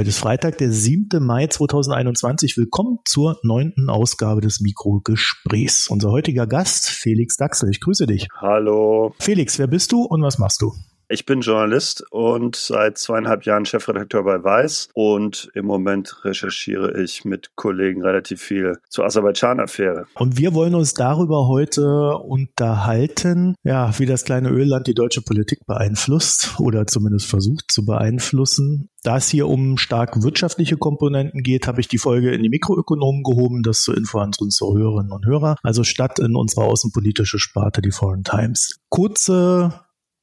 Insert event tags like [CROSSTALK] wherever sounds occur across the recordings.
Heute ist Freitag, der 7. Mai 2021. Willkommen zur neunten Ausgabe des Mikrogesprächs. Unser heutiger Gast, Felix Daxel. Ich grüße dich. Hallo. Felix, wer bist du und was machst du? Ich bin Journalist und seit zweieinhalb Jahren Chefredakteur bei Weiß und im Moment recherchiere ich mit Kollegen relativ viel zur Aserbaidschan-Affäre. Und wir wollen uns darüber heute unterhalten, ja, wie das kleine Ölland die deutsche Politik beeinflusst oder zumindest versucht zu beeinflussen. Da es hier um stark wirtschaftliche Komponenten geht, habe ich die Folge in die Mikroökonomen gehoben, das zur Info an unsere Hörerinnen und Hörer, also statt in unsere außenpolitische Sparte, die Foreign Times. Kurze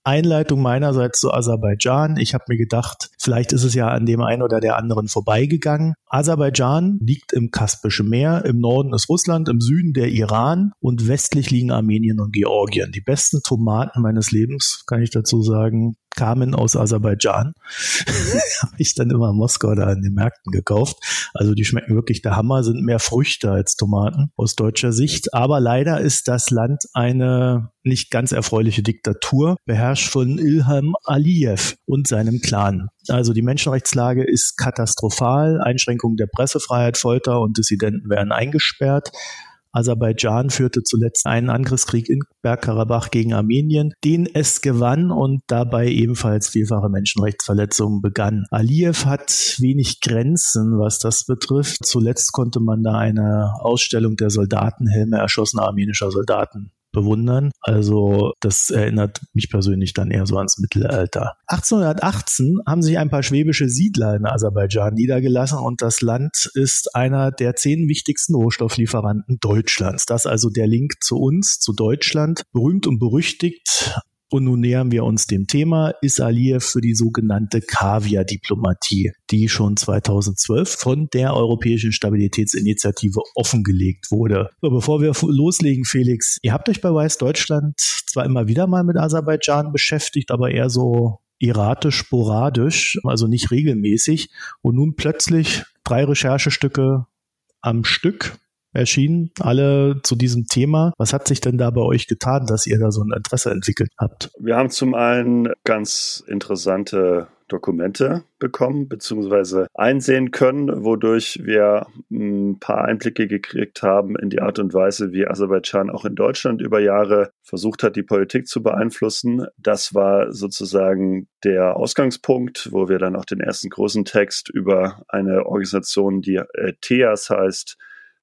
Einleitung meinerseits zu Aserbaidschan. Ich habe mir gedacht, vielleicht ist es ja an dem einen oder der anderen vorbeigegangen. Aserbaidschan liegt im Kaspischen Meer, im Norden ist Russland, im Süden der Iran und westlich liegen Armenien und Georgien. Die besten Tomaten meines Lebens, kann ich dazu sagen, kamen aus Aserbaidschan. [LAUGHS] habe ich dann immer in Moskau da in den Märkten gekauft. Also die schmecken wirklich der Hammer, sind mehr Früchte als Tomaten aus deutscher Sicht. Aber leider ist das Land eine nicht ganz erfreuliche Diktatur, beherrscht von Ilham Aliyev und seinem Clan. Also die Menschenrechtslage ist katastrophal. Einschränkungen der Pressefreiheit, Folter und Dissidenten werden eingesperrt. Aserbaidschan führte zuletzt einen Angriffskrieg in Bergkarabach gegen Armenien, den es gewann und dabei ebenfalls vielfache Menschenrechtsverletzungen begann. Aliyev hat wenig Grenzen, was das betrifft. Zuletzt konnte man da eine Ausstellung der Soldatenhelme erschossener armenischer Soldaten bewundern. Also das erinnert mich persönlich dann eher so ans Mittelalter. 1818 haben sich ein paar schwäbische Siedler in Aserbaidschan niedergelassen und das Land ist einer der zehn wichtigsten Rohstofflieferanten Deutschlands. Das also der Link zu uns, zu Deutschland. Berühmt und berüchtigt und nun nähern wir uns dem Thema, ist Aliyev für die sogenannte Kaviar-Diplomatie, die schon 2012 von der Europäischen Stabilitätsinitiative offengelegt wurde. So, bevor wir loslegen, Felix, ihr habt euch bei Weiß Deutschland zwar immer wieder mal mit Aserbaidschan beschäftigt, aber eher so erratisch, sporadisch, also nicht regelmäßig. Und nun plötzlich drei Recherchestücke am Stück erschienen, alle zu diesem Thema. Was hat sich denn da bei euch getan, dass ihr da so ein Interesse entwickelt habt? Wir haben zum einen ganz interessante Dokumente bekommen beziehungsweise einsehen können, wodurch wir ein paar Einblicke gekriegt haben in die Art und Weise, wie Aserbaidschan auch in Deutschland über Jahre versucht hat, die Politik zu beeinflussen. Das war sozusagen der Ausgangspunkt, wo wir dann auch den ersten großen Text über eine Organisation, die äh, TEAS heißt,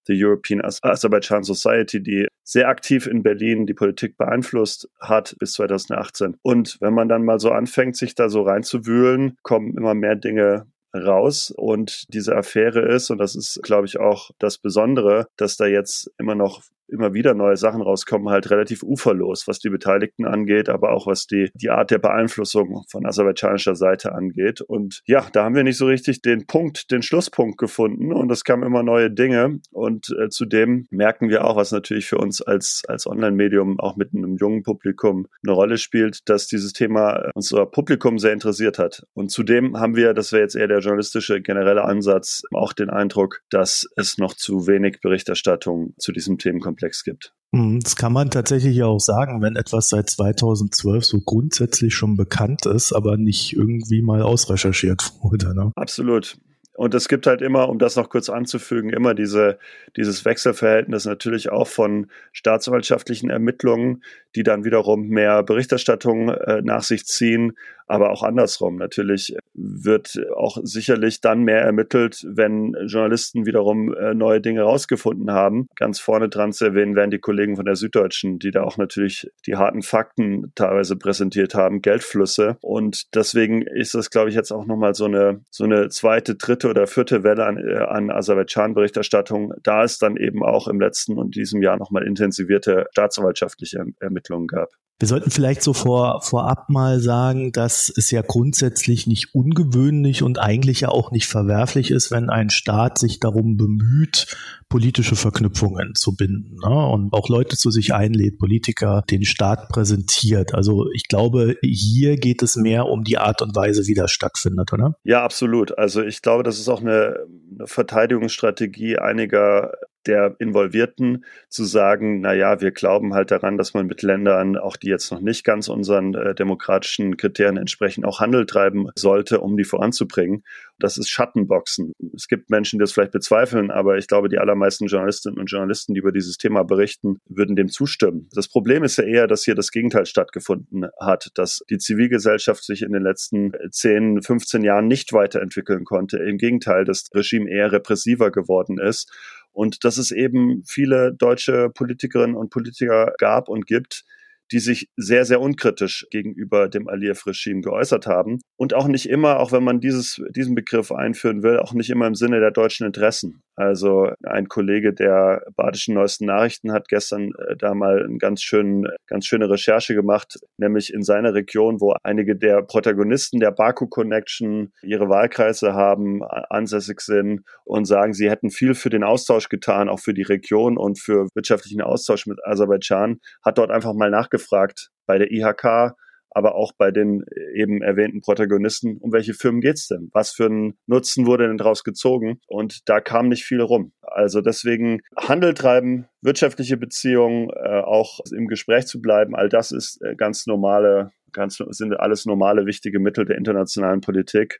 the European Azerbaijan Society, die sehr aktiv in Berlin die Politik beeinflusst hat bis 2018. Und wenn man dann mal so anfängt, sich da so reinzuwühlen, kommen immer mehr Dinge raus. Und diese Affäre ist, und das ist, glaube ich, auch das Besondere, dass da jetzt immer noch immer wieder neue Sachen rauskommen, halt relativ uferlos, was die Beteiligten angeht, aber auch was die, die Art der Beeinflussung von aserbaidschanischer Seite angeht. Und ja, da haben wir nicht so richtig den Punkt, den Schlusspunkt gefunden und es kamen immer neue Dinge und äh, zudem merken wir auch, was natürlich für uns als, als Online-Medium auch mit einem jungen Publikum eine Rolle spielt, dass dieses Thema äh, unser Publikum sehr interessiert hat. Und zudem haben wir, das wäre jetzt eher der journalistische generelle Ansatz, auch den Eindruck, dass es noch zu wenig Berichterstattung zu diesem Themenkomplex Komplex gibt. Mhm, das kann man tatsächlich auch sagen, wenn etwas seit 2012 so grundsätzlich schon bekannt ist, aber nicht irgendwie mal ausrecherchiert [LAUGHS] wurde. Ne? Absolut. Und es gibt halt immer, um das noch kurz anzufügen, immer diese, dieses Wechselverhältnis natürlich auch von staatsanwaltschaftlichen Ermittlungen, die dann wiederum mehr Berichterstattung äh, nach sich ziehen, aber auch andersrum. Natürlich wird auch sicherlich dann mehr ermittelt, wenn Journalisten wiederum äh, neue Dinge rausgefunden haben. Ganz vorne dran zu erwähnen werden die Kollegen von der Süddeutschen, die da auch natürlich die harten Fakten teilweise präsentiert haben, Geldflüsse. Und deswegen ist das, glaube ich, jetzt auch nochmal so eine, so eine zweite, dritte oder vierte Welle an, äh, an Aserbaidschan-Berichterstattung. Da ist dann eben auch im letzten und diesem Jahr nochmal intensivierte staatsanwaltschaftliche Ermittlungen gab. Wir sollten vielleicht so vor, vorab mal sagen, dass es ja grundsätzlich nicht ungewöhnlich und eigentlich ja auch nicht verwerflich ist, wenn ein Staat sich darum bemüht, politische Verknüpfungen zu binden ne? und auch Leute zu sich einlädt, Politiker den Staat präsentiert. Also ich glaube, hier geht es mehr um die Art und Weise, wie das stattfindet, oder? Ja, absolut. Also ich glaube, das ist auch eine, eine Verteidigungsstrategie einiger der Involvierten zu sagen, na ja, wir glauben halt daran, dass man mit Ländern, auch die jetzt noch nicht ganz unseren äh, demokratischen Kriterien entsprechen, auch Handel treiben sollte, um die voranzubringen. Das ist Schattenboxen. Es gibt Menschen, die das vielleicht bezweifeln, aber ich glaube, die allermeisten Journalistinnen und Journalisten, die über dieses Thema berichten, würden dem zustimmen. Das Problem ist ja eher, dass hier das Gegenteil stattgefunden hat, dass die Zivilgesellschaft sich in den letzten 10, 15 Jahren nicht weiterentwickeln konnte. Im Gegenteil, das Regime eher repressiver geworden ist und dass es eben viele deutsche Politikerinnen und Politiker gab und gibt, die sich sehr, sehr unkritisch gegenüber dem Aliyev-Regime geäußert haben. Und auch nicht immer, auch wenn man dieses, diesen Begriff einführen will, auch nicht immer im Sinne der deutschen Interessen. Also ein Kollege der Badischen Neuesten Nachrichten hat gestern äh, da mal eine ganz, schön, ganz schöne Recherche gemacht, nämlich in seiner Region, wo einige der Protagonisten der Baku Connection ihre Wahlkreise haben, ansässig sind und sagen, sie hätten viel für den Austausch getan, auch für die Region und für wirtschaftlichen Austausch mit Aserbaidschan, hat dort einfach mal nachgefragt bei der IHK, aber auch bei den äh, eben erwähnten Protagonisten, um welche Firmen geht's denn? Was für einen Nutzen wurde denn daraus gezogen? Und da kam nicht viel rum. Also deswegen Handel treiben, wirtschaftliche Beziehungen, äh, auch im Gespräch zu bleiben, all das ist äh, ganz normale, ganz sind alles normale wichtige Mittel der internationalen Politik.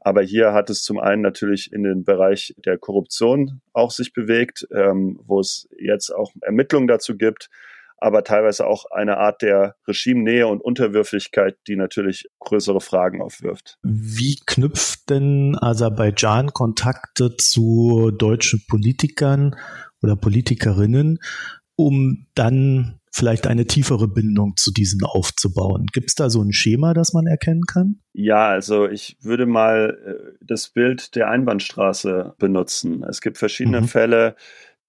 Aber hier hat es zum einen natürlich in den Bereich der Korruption auch sich bewegt, ähm, wo es jetzt auch Ermittlungen dazu gibt aber teilweise auch eine Art der Regimenähe und Unterwürfigkeit, die natürlich größere Fragen aufwirft. Wie knüpft denn Aserbaidschan Kontakte zu deutschen Politikern oder Politikerinnen, um dann vielleicht eine tiefere Bindung zu diesen aufzubauen. Gibt es da so ein Schema, das man erkennen kann? Ja, also ich würde mal äh, das Bild der Einbahnstraße benutzen. Es gibt verschiedene mhm. Fälle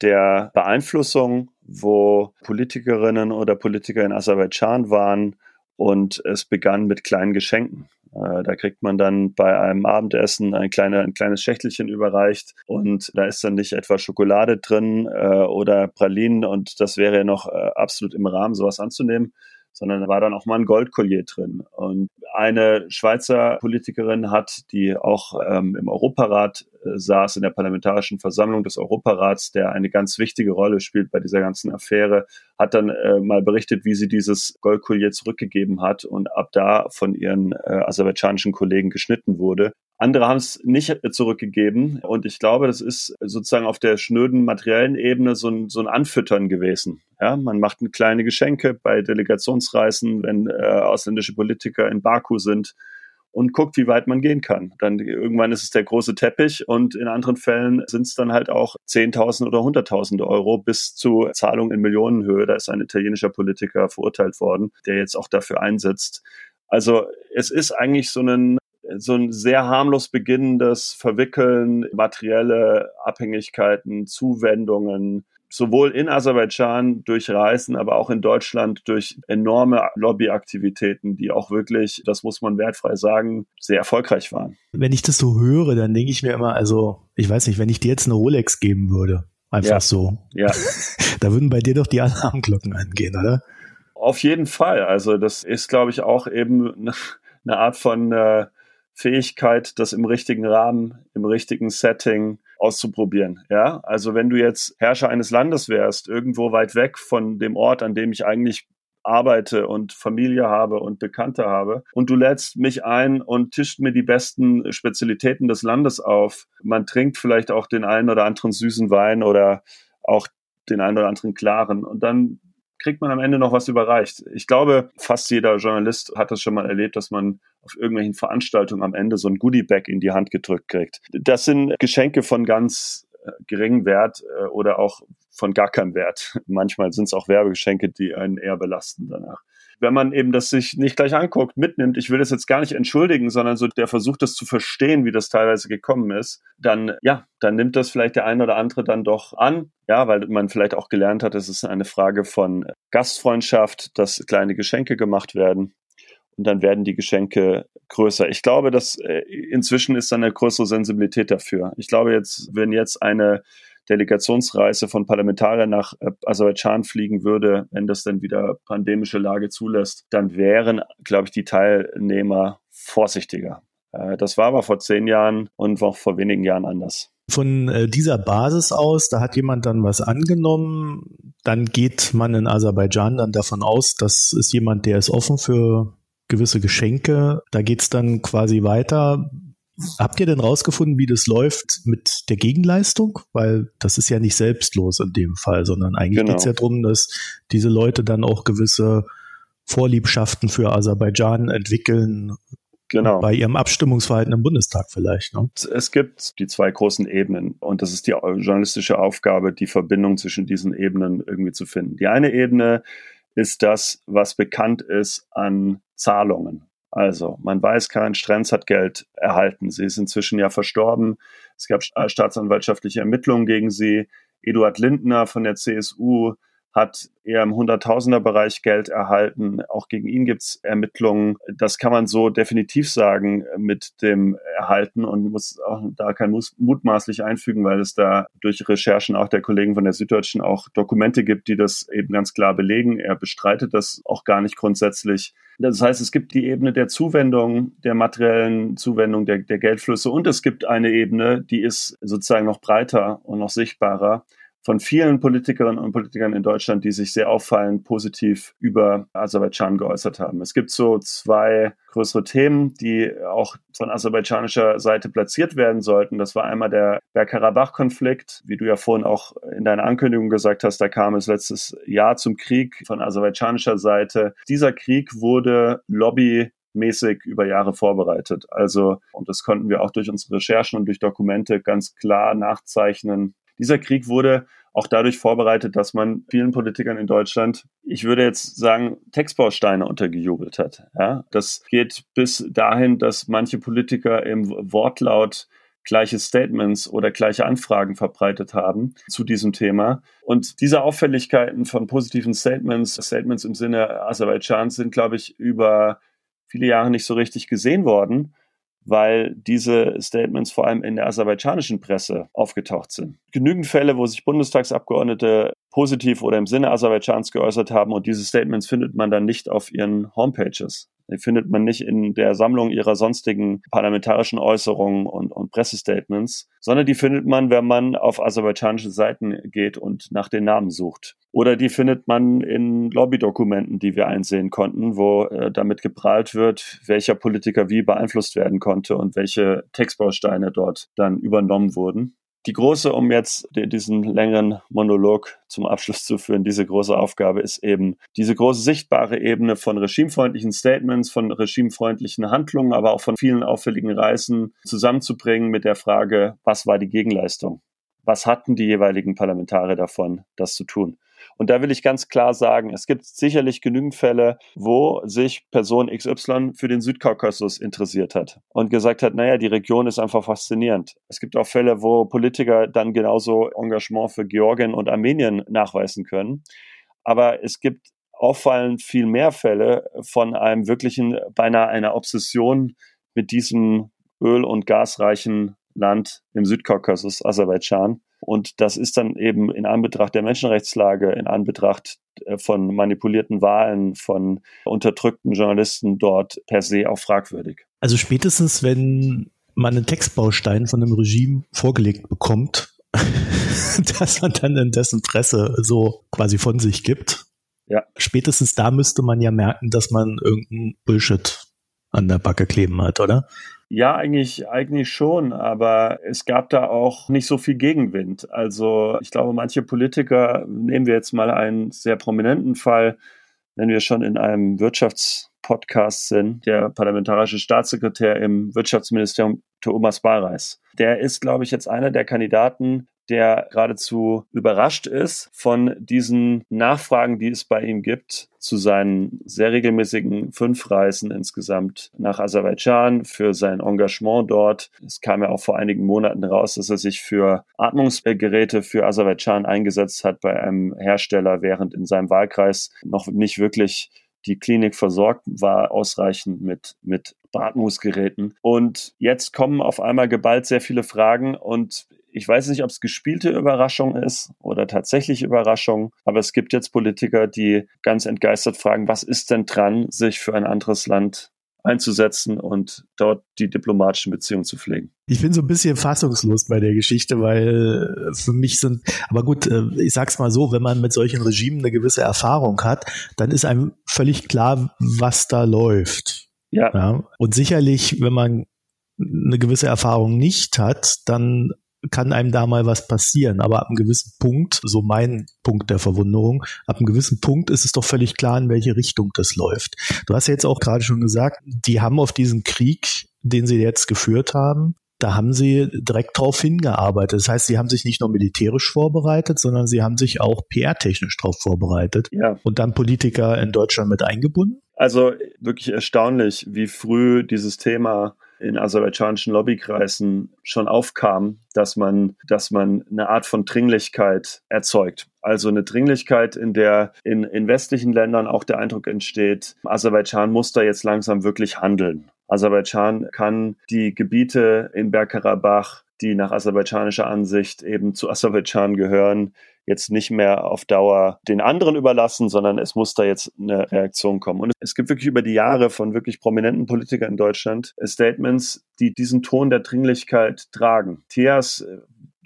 der Beeinflussung wo Politikerinnen oder Politiker in Aserbaidschan waren und es begann mit kleinen Geschenken. Äh, da kriegt man dann bei einem Abendessen ein, kleine, ein kleines Schächtelchen überreicht und da ist dann nicht etwa Schokolade drin äh, oder Pralinen und das wäre ja noch äh, absolut im Rahmen, sowas anzunehmen, sondern da war dann auch mal ein Goldkollier drin. Und eine Schweizer Politikerin hat, die auch ähm, im Europarat äh, saß, in der Parlamentarischen Versammlung des Europarats, der eine ganz wichtige Rolle spielt bei dieser ganzen Affäre, hat dann äh, mal berichtet, wie sie dieses Goldkollier zurückgegeben hat und ab da von ihren äh, aserbaidschanischen Kollegen geschnitten wurde. Andere haben es nicht zurückgegeben. Und ich glaube, das ist sozusagen auf der schnöden materiellen Ebene so ein, so ein Anfüttern gewesen. Ja, man macht kleine Geschenke bei Delegationsreisen, wenn äh, ausländische Politiker in Baku sind und guckt, wie weit man gehen kann. Dann irgendwann ist es der große Teppich und in anderen Fällen sind es dann halt auch 10.000 oder 100.000 Euro bis zu Zahlungen in Millionenhöhe. Da ist ein italienischer Politiker verurteilt worden, der jetzt auch dafür einsetzt. Also es ist eigentlich so ein so ein sehr harmlos beginnendes Verwickeln, materielle Abhängigkeiten, Zuwendungen, sowohl in Aserbaidschan durch Reisen, aber auch in Deutschland durch enorme Lobbyaktivitäten, die auch wirklich, das muss man wertfrei sagen, sehr erfolgreich waren. Wenn ich das so höre, dann denke ich mir immer, also ich weiß nicht, wenn ich dir jetzt eine Rolex geben würde, einfach ja. so, ja. [LAUGHS] da würden bei dir doch die Alarmglocken angehen, oder? Auf jeden Fall. Also das ist, glaube ich, auch eben [LAUGHS] eine Art von äh, Fähigkeit, das im richtigen Rahmen, im richtigen Setting auszuprobieren. Ja, also wenn du jetzt Herrscher eines Landes wärst, irgendwo weit weg von dem Ort, an dem ich eigentlich arbeite und Familie habe und Bekannte habe und du lädst mich ein und tischt mir die besten Spezialitäten des Landes auf. Man trinkt vielleicht auch den einen oder anderen süßen Wein oder auch den einen oder anderen klaren und dann kriegt man am Ende noch was überreicht. Ich glaube, fast jeder Journalist hat das schon mal erlebt, dass man auf irgendwelchen Veranstaltungen am Ende so ein Goodie-Bag in die Hand gedrückt kriegt. Das sind Geschenke von ganz äh, geringem Wert äh, oder auch von gar keinem Wert. [LAUGHS] Manchmal sind es auch Werbegeschenke, die einen eher belasten danach wenn man eben das sich nicht gleich anguckt, mitnimmt, ich will das jetzt gar nicht entschuldigen, sondern so der Versuch, das zu verstehen, wie das teilweise gekommen ist, dann, ja, dann nimmt das vielleicht der eine oder andere dann doch an. Ja, weil man vielleicht auch gelernt hat, es ist eine Frage von Gastfreundschaft, dass kleine Geschenke gemacht werden. Und dann werden die Geschenke größer. Ich glaube, dass äh, inzwischen ist dann eine größere Sensibilität dafür. Ich glaube jetzt, wenn jetzt eine Delegationsreise von Parlamentariern nach äh, Aserbaidschan fliegen würde, wenn das dann wieder pandemische Lage zulässt, dann wären, glaube ich, die Teilnehmer vorsichtiger. Äh, das war aber vor zehn Jahren und auch vor wenigen Jahren anders. Von äh, dieser Basis aus, da hat jemand dann was angenommen, dann geht man in Aserbaidschan dann davon aus, das ist jemand, der ist offen für gewisse Geschenke. Da geht's dann quasi weiter. Habt ihr denn rausgefunden, wie das läuft mit der Gegenleistung? Weil das ist ja nicht selbstlos in dem Fall, sondern eigentlich genau. geht's ja darum, dass diese Leute dann auch gewisse Vorliebschaften für Aserbaidschan entwickeln, Genau. Bei ihrem Abstimmungsverhalten im Bundestag vielleicht. Ne? Es gibt die zwei großen Ebenen und das ist die journalistische Aufgabe, die Verbindung zwischen diesen Ebenen irgendwie zu finden. Die eine Ebene ist das, was bekannt ist an Zahlungen. Also, man weiß, Karin Strenz hat Geld erhalten. Sie ist inzwischen ja verstorben. Es gab staatsanwaltschaftliche Ermittlungen gegen sie. Eduard Lindner von der CSU hat eher im Hunderttausender-Bereich Geld erhalten. Auch gegen ihn gibt's Ermittlungen. Das kann man so definitiv sagen mit dem Erhalten und muss auch da kein mutmaßlich einfügen, weil es da durch Recherchen auch der Kollegen von der Süddeutschen auch Dokumente gibt, die das eben ganz klar belegen. Er bestreitet das auch gar nicht grundsätzlich. Das heißt, es gibt die Ebene der Zuwendung, der materiellen Zuwendung, der, der Geldflüsse und es gibt eine Ebene, die ist sozusagen noch breiter und noch sichtbarer von vielen Politikerinnen und Politikern in Deutschland, die sich sehr auffallend positiv über Aserbaidschan geäußert haben. Es gibt so zwei größere Themen, die auch von aserbaidschanischer Seite platziert werden sollten. Das war einmal der Bergkarabach-Konflikt, wie du ja vorhin auch in deiner Ankündigung gesagt hast, da kam es letztes Jahr zum Krieg von aserbaidschanischer Seite. Dieser Krieg wurde Lobby mäßig über Jahre vorbereitet. Also, und das konnten wir auch durch unsere Recherchen und durch Dokumente ganz klar nachzeichnen, dieser Krieg wurde auch dadurch vorbereitet, dass man vielen Politikern in Deutschland, ich würde jetzt sagen, Textbausteine untergejubelt hat. Ja, das geht bis dahin, dass manche Politiker im Wortlaut gleiche Statements oder gleiche Anfragen verbreitet haben zu diesem Thema. Und diese Auffälligkeiten von positiven Statements, Statements im Sinne Aserbaidschans sind, glaube ich, über viele Jahre nicht so richtig gesehen worden weil diese Statements vor allem in der aserbaidschanischen Presse aufgetaucht sind. Genügend Fälle, wo sich Bundestagsabgeordnete positiv oder im Sinne Aserbaidschans geäußert haben und diese Statements findet man dann nicht auf ihren Homepages. Die findet man nicht in der Sammlung ihrer sonstigen parlamentarischen Äußerungen und, und Pressestatements, sondern die findet man, wenn man auf aserbaidschanische Seiten geht und nach den Namen sucht. Oder die findet man in Lobbydokumenten, die wir einsehen konnten, wo äh, damit geprahlt wird, welcher Politiker wie beeinflusst werden konnte und welche Textbausteine dort dann übernommen wurden. Die große, um jetzt diesen längeren Monolog zum Abschluss zu führen, diese große Aufgabe ist eben diese große sichtbare Ebene von regimefreundlichen Statements, von regimefreundlichen Handlungen, aber auch von vielen auffälligen Reisen zusammenzubringen mit der Frage, was war die Gegenleistung? Was hatten die jeweiligen Parlamentarier davon, das zu tun? Und da will ich ganz klar sagen, es gibt sicherlich genügend Fälle, wo sich Person XY für den Südkaukasus interessiert hat und gesagt hat, naja, die Region ist einfach faszinierend. Es gibt auch Fälle, wo Politiker dann genauso Engagement für Georgien und Armenien nachweisen können. Aber es gibt auffallend viel mehr Fälle von einem wirklichen, beinahe einer Obsession mit diesem öl- und gasreichen Land im Südkaukasus, Aserbaidschan. Und das ist dann eben in Anbetracht der Menschenrechtslage, in Anbetracht äh, von manipulierten Wahlen, von unterdrückten Journalisten dort per se auch fragwürdig. Also spätestens, wenn man einen Textbaustein von einem Regime vorgelegt bekommt, [LAUGHS] dass man dann in dessen Presse so quasi von sich gibt. Ja. Spätestens da müsste man ja merken, dass man irgendeinen Bullshit an der Backe kleben hat, oder? Ja, eigentlich, eigentlich schon, aber es gab da auch nicht so viel Gegenwind. Also ich glaube, manche Politiker, nehmen wir jetzt mal einen sehr prominenten Fall, wenn wir schon in einem Wirtschaftspodcast sind, der parlamentarische Staatssekretär im Wirtschaftsministerium Thomas Bareis. Der ist, glaube ich, jetzt einer der Kandidaten, der geradezu überrascht ist von diesen Nachfragen, die es bei ihm gibt zu seinen sehr regelmäßigen fünf Reisen insgesamt nach Aserbaidschan, für sein Engagement dort. Es kam ja auch vor einigen Monaten raus, dass er sich für Atmungsgeräte für Aserbaidschan eingesetzt hat bei einem Hersteller, während in seinem Wahlkreis noch nicht wirklich die Klinik versorgt war ausreichend mit, mit Beatmungsgeräten. Und jetzt kommen auf einmal geballt sehr viele Fragen und ich weiß nicht, ob es gespielte Überraschung ist oder tatsächlich Überraschung, aber es gibt jetzt Politiker, die ganz entgeistert fragen, was ist denn dran, sich für ein anderes Land einzusetzen und dort die diplomatischen Beziehungen zu pflegen. Ich bin so ein bisschen fassungslos bei der Geschichte, weil für mich sind, aber gut, äh, ich sag's mal so, wenn man mit solchen Regimen eine gewisse Erfahrung hat, dann ist einem völlig klar, was da läuft. Ja. ja. Und sicherlich, wenn man eine gewisse Erfahrung nicht hat, dann kann einem da mal was passieren. Aber ab einem gewissen Punkt, so mein Punkt der Verwunderung, ab einem gewissen Punkt ist es doch völlig klar, in welche Richtung das läuft. Du hast ja jetzt auch gerade schon gesagt, die haben auf diesen Krieg, den sie jetzt geführt haben, da haben sie direkt drauf hingearbeitet. Das heißt, sie haben sich nicht nur militärisch vorbereitet, sondern sie haben sich auch PR-technisch drauf vorbereitet ja. und dann Politiker in Deutschland mit eingebunden. Also wirklich erstaunlich, wie früh dieses Thema in aserbaidschanischen Lobbykreisen schon aufkam, dass man, dass man eine Art von Dringlichkeit erzeugt. Also eine Dringlichkeit, in der in, in westlichen Ländern auch der Eindruck entsteht, Aserbaidschan muss da jetzt langsam wirklich handeln. Aserbaidschan kann die Gebiete in Bergkarabach, die nach aserbaidschanischer Ansicht eben zu Aserbaidschan gehören, jetzt nicht mehr auf Dauer den anderen überlassen, sondern es muss da jetzt eine Reaktion kommen. Und es gibt wirklich über die Jahre von wirklich prominenten Politikern in Deutschland Statements, die diesen Ton der Dringlichkeit tragen. TIAS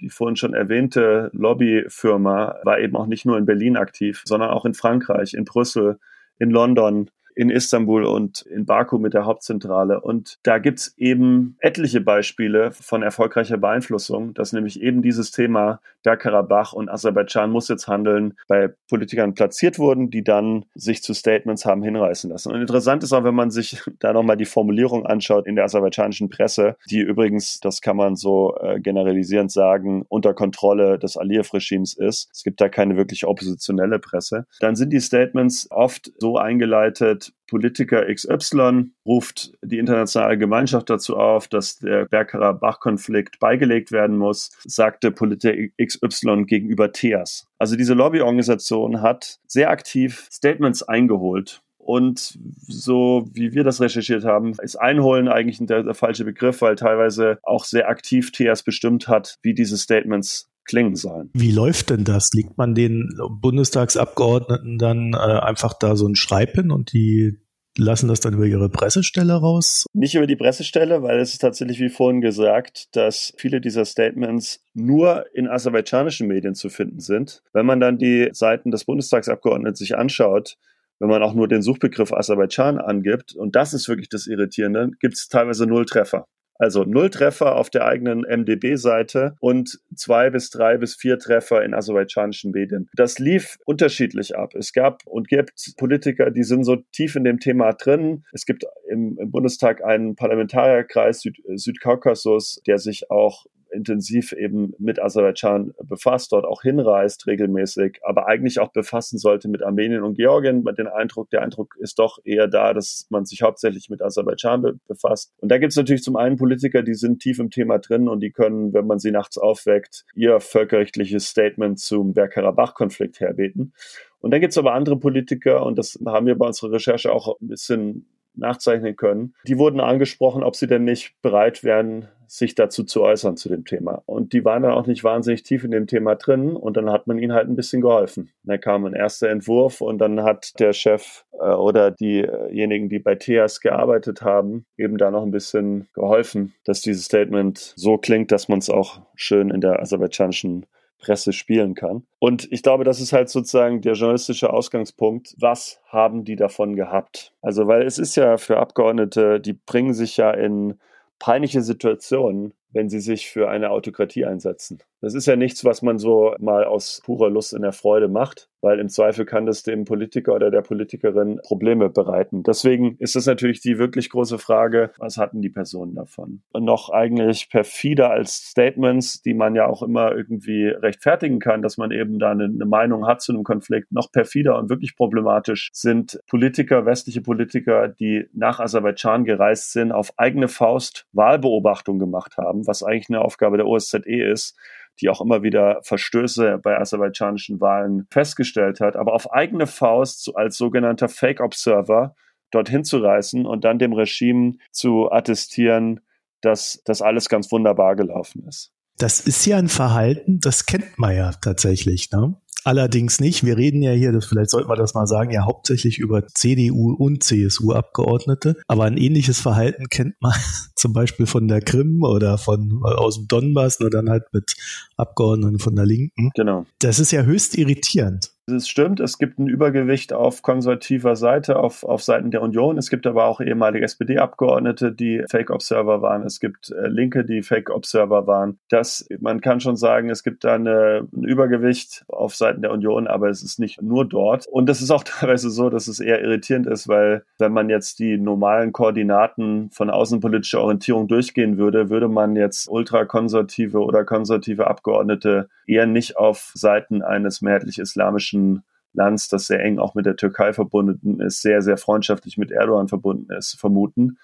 die vorhin schon erwähnte Lobbyfirma war eben auch nicht nur in Berlin aktiv, sondern auch in Frankreich, in Brüssel, in London, in Istanbul und in Baku mit der Hauptzentrale. Und da gibt's eben etliche Beispiele von erfolgreicher Beeinflussung, dass nämlich eben dieses Thema Bergkarabach und Aserbaidschan muss jetzt handeln, bei Politikern platziert wurden, die dann sich zu Statements haben hinreißen lassen. Und interessant ist auch, wenn man sich [LAUGHS] da nochmal die Formulierung anschaut in der aserbaidschanischen Presse, die übrigens, das kann man so äh, generalisierend sagen, unter Kontrolle des Aliyev-Regimes ist. Es gibt da keine wirklich oppositionelle Presse. Dann sind die Statements oft so eingeleitet, Politiker XY ruft die internationale Gemeinschaft dazu auf, dass der Bergkarabach-Konflikt beigelegt werden muss, sagte Politiker XY gegenüber TEAS. Also diese Lobbyorganisation hat sehr aktiv Statements eingeholt und so wie wir das recherchiert haben, ist einholen eigentlich der, der, falsche Begriff, weil teilweise auch sehr aktiv TEAS bestimmt hat, wie diese Statements klingen sollen. Wie läuft denn das? Liegt man den Bundestagsabgeordneten dann äh, einfach da so ein Schreib hin und die lassen das dann über ihre Pressestelle raus? Nicht über die Pressestelle, weil es ist tatsächlich wie vorhin gesagt, dass viele dieser Statements nur in aserbaidschanischen Medien zu finden sind. Wenn man dann die Seiten des Bundestagsabgeordneten sich anschaut, wenn man auch nur den Suchbegriff Aserbaidschan angibt, und das ist wirklich das Irritierende, gibt es teilweise null Treffer. Also null Treffer auf der eigenen MDB-Seite und zwei bis drei bis vier Treffer in aserbaidschanischen Medien. Das lief unterschiedlich ab. Es gab und gibt Politiker, die sind so tief in dem Thema drin. Es gibt im, im Bundestag einen Parlamentarierkreis Süd, Südkaukasus, der sich auch intensiv eben mit Aserbaidschan befasst, dort auch hinreist regelmäßig, aber eigentlich auch befassen sollte mit Armenien und Georgien. Den Eindruck, der Eindruck ist doch eher da, dass man sich hauptsächlich mit Aserbaidschan be befasst. Und da gibt es natürlich zum einen Politiker, die sind tief im Thema drin und die können, wenn man sie nachts aufweckt, ihr völkerrechtliches Statement zum Bergkarabach-Konflikt herbeten. Und dann gibt es aber andere Politiker, und das haben wir bei unserer Recherche auch ein bisschen nachzeichnen können. Die wurden angesprochen, ob sie denn nicht bereit wären, sich dazu zu äußern zu dem Thema. Und die waren dann auch nicht wahnsinnig tief in dem Thema drin und dann hat man ihnen halt ein bisschen geholfen. Da kam ein erster Entwurf und dann hat der Chef äh, oder diejenigen, die bei TEAS gearbeitet haben, eben da noch ein bisschen geholfen, dass dieses Statement so klingt, dass man es auch schön in der aserbaidschanischen Presse spielen kann. Und ich glaube, das ist halt sozusagen der journalistische Ausgangspunkt. Was haben die davon gehabt? Also, weil es ist ja für Abgeordnete, die bringen sich ja in peinliche Situationen, wenn sie sich für eine Autokratie einsetzen. Das ist ja nichts, was man so mal aus purer Lust in der Freude macht, weil im Zweifel kann das dem Politiker oder der Politikerin Probleme bereiten. Deswegen ist das natürlich die wirklich große Frage, was hatten die Personen davon? Und noch eigentlich perfider als Statements, die man ja auch immer irgendwie rechtfertigen kann, dass man eben da eine, eine Meinung hat zu einem Konflikt, noch perfider und wirklich problematisch sind Politiker, westliche Politiker, die nach Aserbaidschan gereist sind, auf eigene Faust Wahlbeobachtung gemacht haben, was eigentlich eine Aufgabe der OSZE ist die auch immer wieder Verstöße bei aserbaidschanischen Wahlen festgestellt hat, aber auf eigene Faust als sogenannter Fake Observer dorthin zu reisen und dann dem Regime zu attestieren, dass das alles ganz wunderbar gelaufen ist. Das ist ja ein Verhalten, das kennt man ja tatsächlich. Ne? Allerdings nicht. Wir reden ja hier, das, vielleicht sollten wir das mal sagen, ja hauptsächlich über CDU und CSU-Abgeordnete. Aber ein ähnliches Verhalten kennt man [LAUGHS] zum Beispiel von der Krim oder von aus dem Donbass oder dann halt mit Abgeordneten von der Linken. Genau. Das ist ja höchst irritierend. Es stimmt, es gibt ein Übergewicht auf konservativer Seite, auf, auf Seiten der Union. Es gibt aber auch ehemalige SPD-Abgeordnete, die Fake-Observer waren. Es gibt äh, Linke, die Fake-Observer waren. Das, man kann schon sagen, es gibt da eine, ein Übergewicht auf Seiten der Union, aber es ist nicht nur dort. Und es ist auch [LAUGHS] teilweise so, dass es eher irritierend ist, weil wenn man jetzt die normalen Koordinaten von außenpolitischer Orientierung durchgehen würde, würde man jetzt ultrakonservative oder konservative Abgeordnete eher nicht auf Seiten eines mehrheitlich-islamischen arabischen Lands, das sehr eng auch mit der Türkei verbunden ist, sehr, sehr freundschaftlich mit Erdogan verbunden ist, vermuten.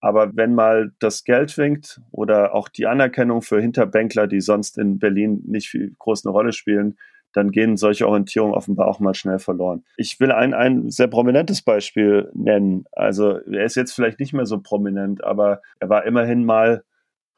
Aber wenn mal das Geld winkt oder auch die Anerkennung für Hinterbänkler, die sonst in Berlin nicht viel groß eine Rolle spielen, dann gehen solche Orientierungen offenbar auch mal schnell verloren. Ich will ein, ein sehr prominentes Beispiel nennen. Also er ist jetzt vielleicht nicht mehr so prominent, aber er war immerhin mal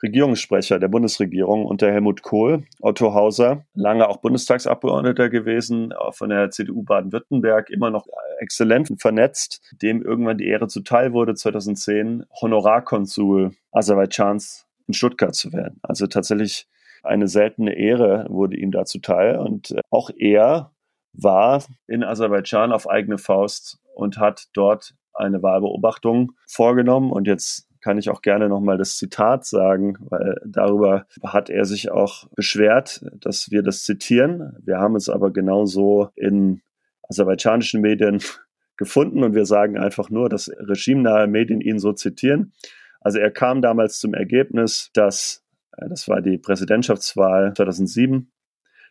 Regierungssprecher der Bundesregierung unter Helmut Kohl, Otto Hauser, lange auch Bundestagsabgeordneter gewesen, von der CDU Baden-Württemberg, immer noch exzellent vernetzt, dem irgendwann die Ehre zuteil wurde, 2010 Honorarkonsul Aserbaidschans in Stuttgart zu werden. Also tatsächlich eine seltene Ehre wurde ihm da zuteil. Und äh, auch er war in Aserbaidschan auf eigene Faust und hat dort eine Wahlbeobachtung vorgenommen. Und jetzt kann ich auch gerne nochmal das Zitat sagen, weil darüber hat er sich auch beschwert, dass wir das zitieren. Wir haben es aber genauso in aserbaidschanischen Medien [LAUGHS] gefunden und wir sagen einfach nur, dass regimenahe Medien ihn so zitieren. Also er kam damals zum Ergebnis, dass, äh, das war die Präsidentschaftswahl 2007,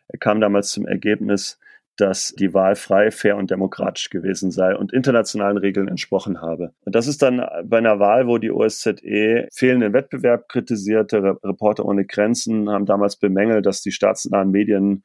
er kam damals zum Ergebnis, dass die Wahl frei, fair und demokratisch gewesen sei und internationalen Regeln entsprochen habe. Und das ist dann bei einer Wahl, wo die OSZE fehlenden Wettbewerb kritisierte. Reporter ohne Grenzen haben damals bemängelt, dass die staatsnahen Medien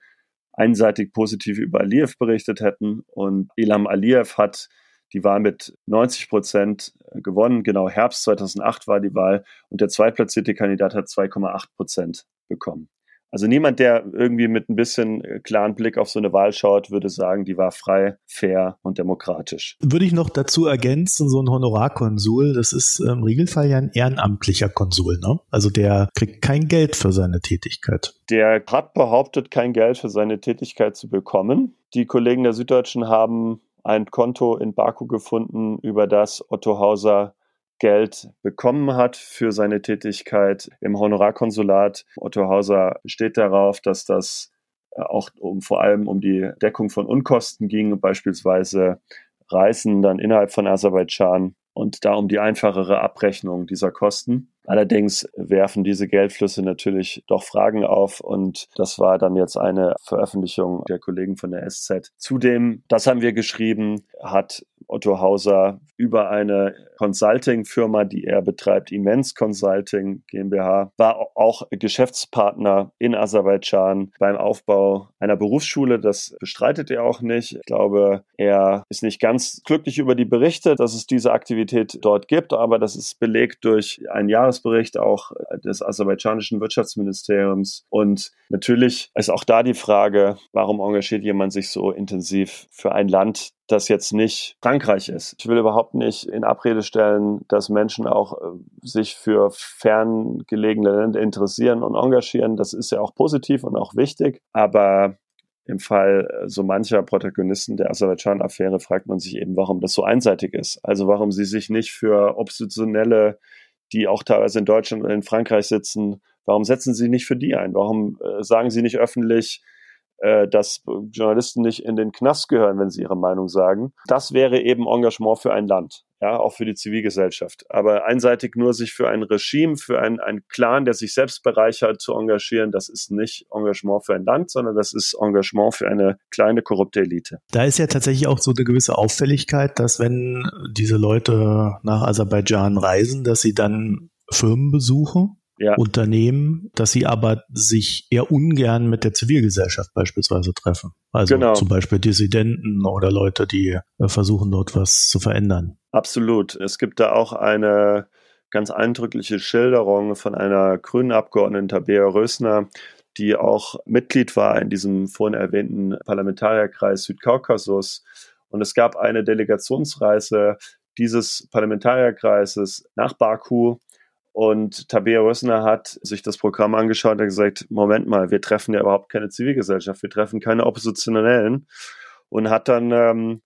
einseitig positiv über Aliyev berichtet hätten. Und Ilham Aliyev hat die Wahl mit 90 Prozent gewonnen. Genau Herbst 2008 war die Wahl und der zweitplatzierte Kandidat hat 2,8 Prozent bekommen. Also niemand, der irgendwie mit ein bisschen äh, klaren Blick auf so eine Wahl schaut, würde sagen, die war frei, fair und demokratisch. Würde ich noch dazu ergänzen, so ein Honorarkonsul, das ist im Regelfall ja ein ehrenamtlicher Konsul, ne? Also der kriegt kein Geld für seine Tätigkeit. Der hat behauptet, kein Geld für seine Tätigkeit zu bekommen. Die Kollegen der Süddeutschen haben ein Konto in Baku gefunden, über das Otto Hauser Geld bekommen hat für seine Tätigkeit im Honorarkonsulat. Otto Hauser steht darauf, dass das äh, auch um, vor allem um die Deckung von Unkosten ging, beispielsweise Reisen dann innerhalb von Aserbaidschan und da um die einfachere Abrechnung dieser Kosten. Allerdings werfen diese Geldflüsse natürlich doch Fragen auf und das war dann jetzt eine Veröffentlichung der Kollegen von der SZ. Zudem, das haben wir geschrieben, hat Otto Hauser über eine Consulting-Firma, die er betreibt, Immens Consulting GmbH, war auch Geschäftspartner in Aserbaidschan beim Aufbau einer Berufsschule. Das bestreitet er auch nicht. Ich glaube, er ist nicht ganz glücklich über die Berichte, dass es diese Aktivität dort gibt, aber das ist belegt durch einen Jahresbericht auch des aserbaidschanischen Wirtschaftsministeriums. Und natürlich ist auch da die Frage, warum engagiert jemand sich so intensiv für ein Land, das jetzt nicht Frankreich ist. Ich will überhaupt nicht in Abrede stellen, dass Menschen auch äh, sich für ferngelegene Länder interessieren und engagieren. Das ist ja auch positiv und auch wichtig. Aber im Fall äh, so mancher Protagonisten der Aserbaidschan-Affäre fragt man sich eben, warum das so einseitig ist. Also warum sie sich nicht für Oppositionelle, die auch teilweise in Deutschland und in Frankreich sitzen, warum setzen sie nicht für die ein? Warum äh, sagen sie nicht öffentlich, dass Journalisten nicht in den Knast gehören, wenn sie ihre Meinung sagen. Das wäre eben Engagement für ein Land, ja, auch für die Zivilgesellschaft. Aber einseitig nur sich für ein Regime, für ein, ein Clan, der sich selbst bereichert, zu engagieren, das ist nicht Engagement für ein Land, sondern das ist Engagement für eine kleine korrupte Elite. Da ist ja tatsächlich auch so eine gewisse Auffälligkeit, dass wenn diese Leute nach Aserbaidschan reisen, dass sie dann Firmen besuchen ja. Unternehmen, dass sie aber sich eher ungern mit der Zivilgesellschaft beispielsweise treffen. Also genau. zum Beispiel Dissidenten oder Leute, die äh, versuchen, dort was zu verändern. Absolut. Es gibt da auch eine ganz eindrückliche Schilderung von einer grünen Abgeordneten Tabea Rösner, die auch Mitglied war in diesem vorhin erwähnten Parlamentarierkreis Südkaukasus. Und es gab eine Delegationsreise dieses Parlamentarierkreises nach Baku. Und Tabea Rösner hat sich das Programm angeschaut und gesagt, Moment mal, wir treffen ja überhaupt keine Zivilgesellschaft, wir treffen keine Oppositionellen. Und hat dann ähm,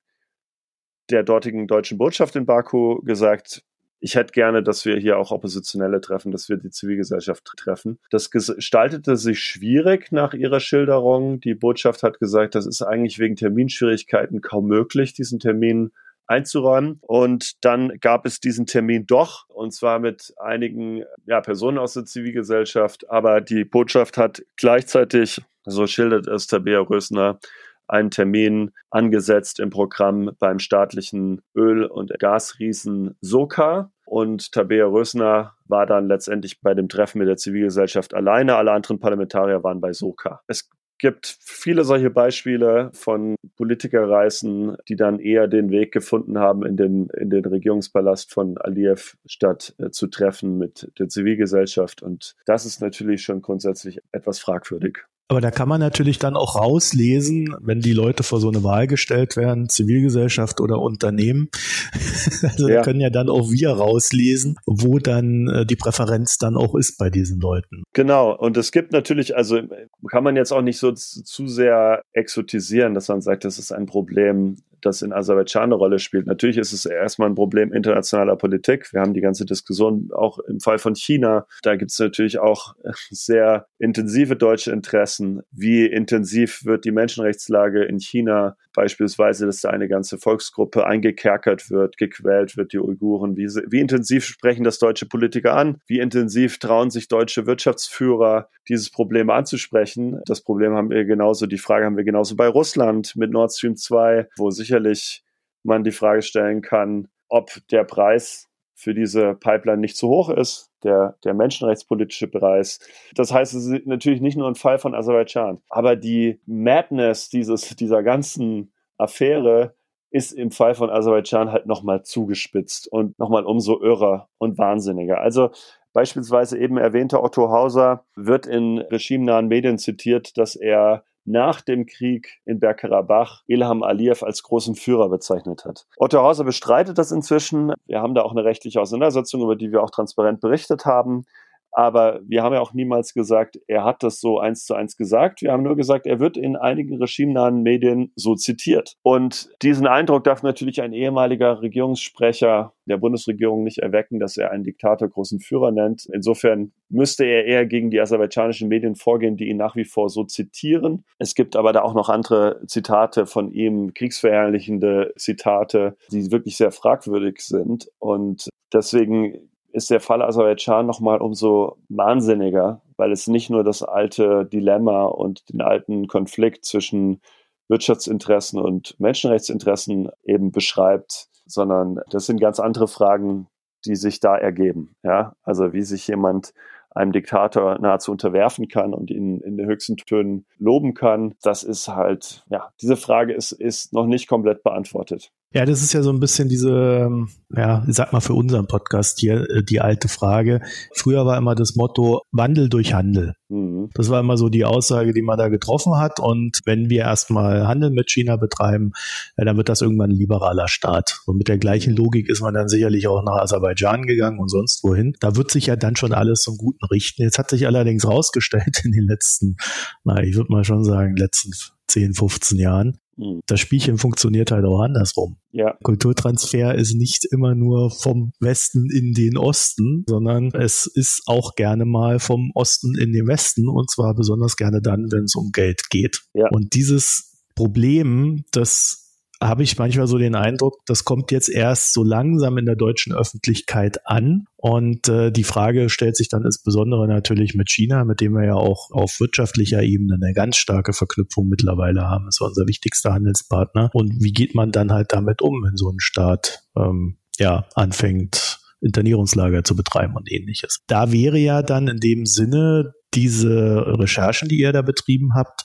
der dortigen deutschen Botschaft in Baku gesagt, ich hätte gerne, dass wir hier auch Oppositionelle treffen, dass wir die Zivilgesellschaft treffen. Das gestaltete sich schwierig nach ihrer Schilderung. Die Botschaft hat gesagt, das ist eigentlich wegen Terminschwierigkeiten kaum möglich, diesen Termin einzuräumen. Und dann gab es diesen Termin doch, und zwar mit einigen ja, Personen aus der Zivilgesellschaft. Aber die Botschaft hat gleichzeitig, so schildert es Tabea Rösner, einen Termin angesetzt im Programm beim staatlichen Öl- und Gasriesen Soka. Und Tabea Rösner war dann letztendlich bei dem Treffen mit der Zivilgesellschaft alleine. Alle anderen Parlamentarier waren bei Soka. Es gibt viele solche Beispiele von Politikerreisen, die dann eher den Weg gefunden haben in den, in den Regierungspalast von Aliyev, statt äh, zu treffen mit der Zivilgesellschaft. Und das ist natürlich schon grundsätzlich etwas fragwürdig. Aber da kann man natürlich dann auch rauslesen, wenn die Leute vor so eine Wahl gestellt werden, Zivilgesellschaft oder Unternehmen. [LAUGHS] also ja. können ja dann auch wir rauslesen, wo dann äh, die Präferenz dann auch ist bei diesen Leuten. Genau. Und es gibt natürlich, also kann man jetzt auch nicht so zu sehr exotisieren, dass man sagt, das ist ein Problem das in Aserbaidschan eine Rolle spielt. Natürlich ist es erstmal ein Problem internationaler Politik. Wir haben die ganze Diskussion auch im Fall von China. Da gibt es natürlich auch [LAUGHS] sehr intensive deutsche Interessen. Wie intensiv wird die Menschenrechtslage in China beispielsweise, dass da eine ganze Volksgruppe eingekerkert wird, gequält wird, die Uiguren. Wie, wie intensiv sprechen das deutsche Politiker an? Wie intensiv trauen sich deutsche Wirtschaftsführer, dieses Problem anzusprechen? Das Problem haben wir genauso, die Frage haben wir genauso bei Russland mit Nord Stream 2, wo sicherlich man die Frage stellen kann, ob der Preis für diese Pipeline nicht zu hoch ist, der, der menschenrechtspolitische Preis. Das heißt, es ist natürlich nicht nur ein Fall von Aserbaidschan, aber die Madness dieses, dieser ganzen Affäre ist im Fall von Aserbaidschan halt nochmal zugespitzt und nochmal umso irrer und wahnsinniger. Also beispielsweise eben erwähnter Otto Hauser wird in regimenahen Medien zitiert, dass er nach dem Krieg in Bergkarabach Ilham Aliyev als großen Führer bezeichnet hat. Otto Hauser bestreitet das inzwischen. Wir haben da auch eine rechtliche Auseinandersetzung, über die wir auch transparent berichtet haben. Aber wir haben ja auch niemals gesagt, er hat das so eins zu eins gesagt. Wir haben nur gesagt, er wird in einigen regimenahen Medien so zitiert. Und diesen Eindruck darf natürlich ein ehemaliger Regierungssprecher der Bundesregierung nicht erwecken, dass er einen Diktator großen Führer nennt. Insofern müsste er eher gegen die aserbaidschanischen Medien vorgehen, die ihn nach wie vor so zitieren. Es gibt aber da auch noch andere Zitate von ihm, kriegsverherrlichende Zitate, die wirklich sehr fragwürdig sind. Und deswegen ist der Fall Aserbaidschan nochmal umso wahnsinniger, weil es nicht nur das alte Dilemma und den alten Konflikt zwischen Wirtschaftsinteressen und Menschenrechtsinteressen eben beschreibt, sondern das sind ganz andere Fragen, die sich da ergeben. Ja, also wie sich jemand einem Diktator nahezu unterwerfen kann und ihn in den höchsten Tönen loben kann, das ist halt, ja, diese Frage ist, ist noch nicht komplett beantwortet. Ja, das ist ja so ein bisschen diese, ähm, ja, ich sag mal für unseren Podcast hier, äh, die alte Frage. Früher war immer das Motto Wandel durch Handel. Mhm. Das war immer so die Aussage, die man da getroffen hat. Und wenn wir erstmal Handel mit China betreiben, ja, dann wird das irgendwann ein liberaler Staat. Und mit der gleichen Logik ist man dann sicherlich auch nach Aserbaidschan gegangen und sonst wohin. Da wird sich ja dann schon alles zum Guten richten. Jetzt hat sich allerdings rausgestellt [LAUGHS] in den letzten, na, ich würde mal schon sagen, letzten 10, 15 Jahren. Das Spielchen funktioniert halt auch andersrum. Ja. Kulturtransfer ist nicht immer nur vom Westen in den Osten, sondern es ist auch gerne mal vom Osten in den Westen und zwar besonders gerne dann, wenn es um Geld geht. Ja. Und dieses Problem, das habe ich manchmal so den Eindruck, das kommt jetzt erst so langsam in der deutschen Öffentlichkeit an. Und äh, die Frage stellt sich dann insbesondere natürlich mit China, mit dem wir ja auch auf wirtschaftlicher Ebene eine ganz starke Verknüpfung mittlerweile haben. Das ist unser wichtigster Handelspartner. Und wie geht man dann halt damit um, wenn so ein Staat ähm, ja anfängt, Internierungslager zu betreiben und ähnliches. Da wäre ja dann in dem Sinne diese Recherchen, die ihr da betrieben habt,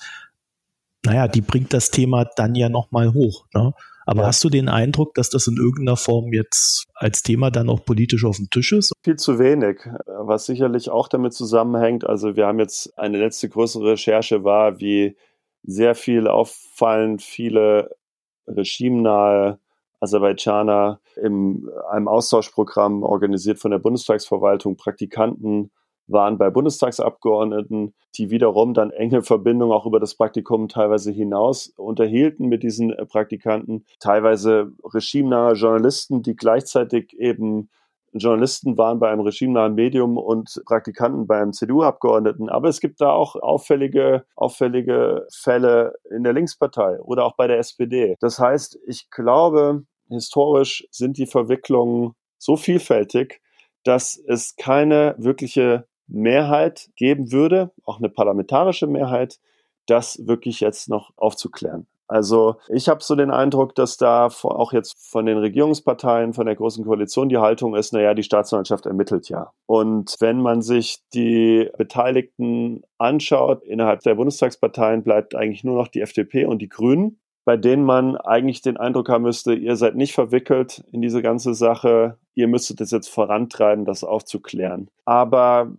naja, die bringt das Thema dann ja nochmal hoch. Ne? Aber ja. hast du den Eindruck, dass das in irgendeiner Form jetzt als Thema dann auch politisch auf dem Tisch ist? Viel zu wenig, was sicherlich auch damit zusammenhängt. Also wir haben jetzt eine letzte größere Recherche war, wie sehr viel auffallend viele regimenahe Aserbaidschaner in einem Austauschprogramm organisiert von der Bundestagsverwaltung Praktikanten waren bei Bundestagsabgeordneten, die wiederum dann enge Verbindungen auch über das Praktikum teilweise hinaus unterhielten mit diesen äh, Praktikanten, teilweise regimenahe Journalisten, die gleichzeitig eben Journalisten waren bei einem regimenahen Medium und Praktikanten bei einem CDU-Abgeordneten. Aber es gibt da auch auffällige, auffällige Fälle in der Linkspartei oder auch bei der SPD. Das heißt, ich glaube, historisch sind die Verwicklungen so vielfältig, dass es keine wirkliche Mehrheit geben würde, auch eine parlamentarische Mehrheit, das wirklich jetzt noch aufzuklären. Also ich habe so den Eindruck, dass da auch jetzt von den Regierungsparteien, von der Großen Koalition die Haltung ist, naja, die Staatsanwaltschaft ermittelt ja. Und wenn man sich die Beteiligten anschaut, innerhalb der Bundestagsparteien bleibt eigentlich nur noch die FDP und die Grünen, bei denen man eigentlich den Eindruck haben müsste, ihr seid nicht verwickelt in diese ganze Sache, ihr müsstet es jetzt vorantreiben, das aufzuklären. Aber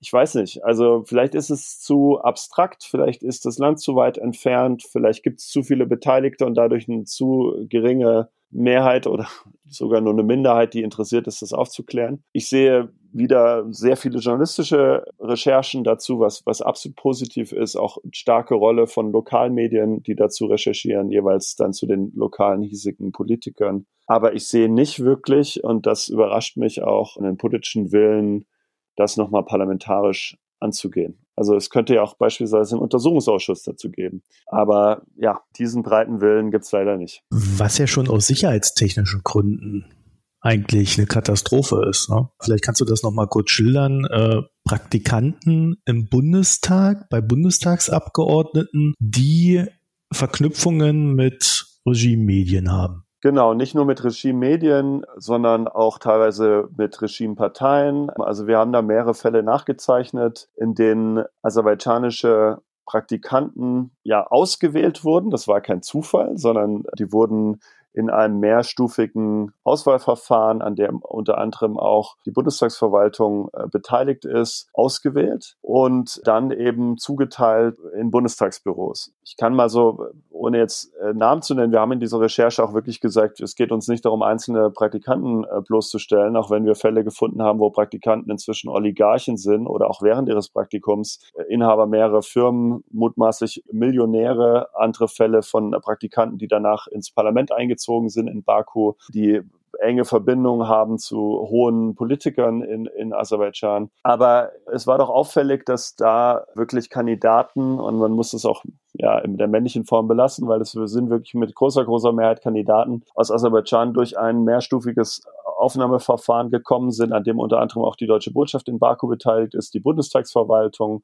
ich weiß nicht. Also vielleicht ist es zu abstrakt, vielleicht ist das Land zu weit entfernt, vielleicht gibt es zu viele Beteiligte und dadurch eine zu geringe Mehrheit oder [LAUGHS] sogar nur eine Minderheit, die interessiert ist, das aufzuklären. Ich sehe wieder sehr viele journalistische Recherchen dazu, was, was absolut positiv ist. Auch starke Rolle von Lokalmedien, die dazu recherchieren, jeweils dann zu den lokalen hiesigen Politikern. Aber ich sehe nicht wirklich, und das überrascht mich auch, einen politischen Willen, das nochmal parlamentarisch anzugehen. Also es könnte ja auch beispielsweise einen Untersuchungsausschuss dazu geben. Aber ja, diesen breiten Willen gibt es leider nicht. Was ja schon aus sicherheitstechnischen Gründen eigentlich eine Katastrophe ist. Ne? Vielleicht kannst du das nochmal kurz schildern. Äh, Praktikanten im Bundestag, bei Bundestagsabgeordneten, die Verknüpfungen mit Regimemedien haben. Genau, nicht nur mit Regimemedien, sondern auch teilweise mit Regimeparteien. Also wir haben da mehrere Fälle nachgezeichnet, in denen aserbaidschanische Praktikanten ja ausgewählt wurden. Das war kein Zufall, sondern die wurden in einem mehrstufigen Auswahlverfahren, an dem unter anderem auch die Bundestagsverwaltung äh, beteiligt ist, ausgewählt und dann eben zugeteilt in Bundestagsbüros. Ich kann mal so, ohne jetzt äh, Namen zu nennen, wir haben in dieser Recherche auch wirklich gesagt, es geht uns nicht darum, einzelne Praktikanten äh, bloßzustellen, auch wenn wir Fälle gefunden haben, wo Praktikanten inzwischen Oligarchen sind oder auch während ihres Praktikums Inhaber mehrerer Firmen, mutmaßlich Millionäre, andere Fälle von Praktikanten, die danach ins Parlament eingezogen eingezogen sind in Baku, die enge Verbindungen haben zu hohen Politikern in, in Aserbaidschan. Aber es war doch auffällig, dass da wirklich Kandidaten, und man muss es auch ja, in der männlichen Form belassen, weil es sind wirklich mit großer, großer Mehrheit Kandidaten aus Aserbaidschan durch ein mehrstufiges Aufnahmeverfahren gekommen sind, an dem unter anderem auch die deutsche Botschaft in Baku beteiligt ist, die Bundestagsverwaltung,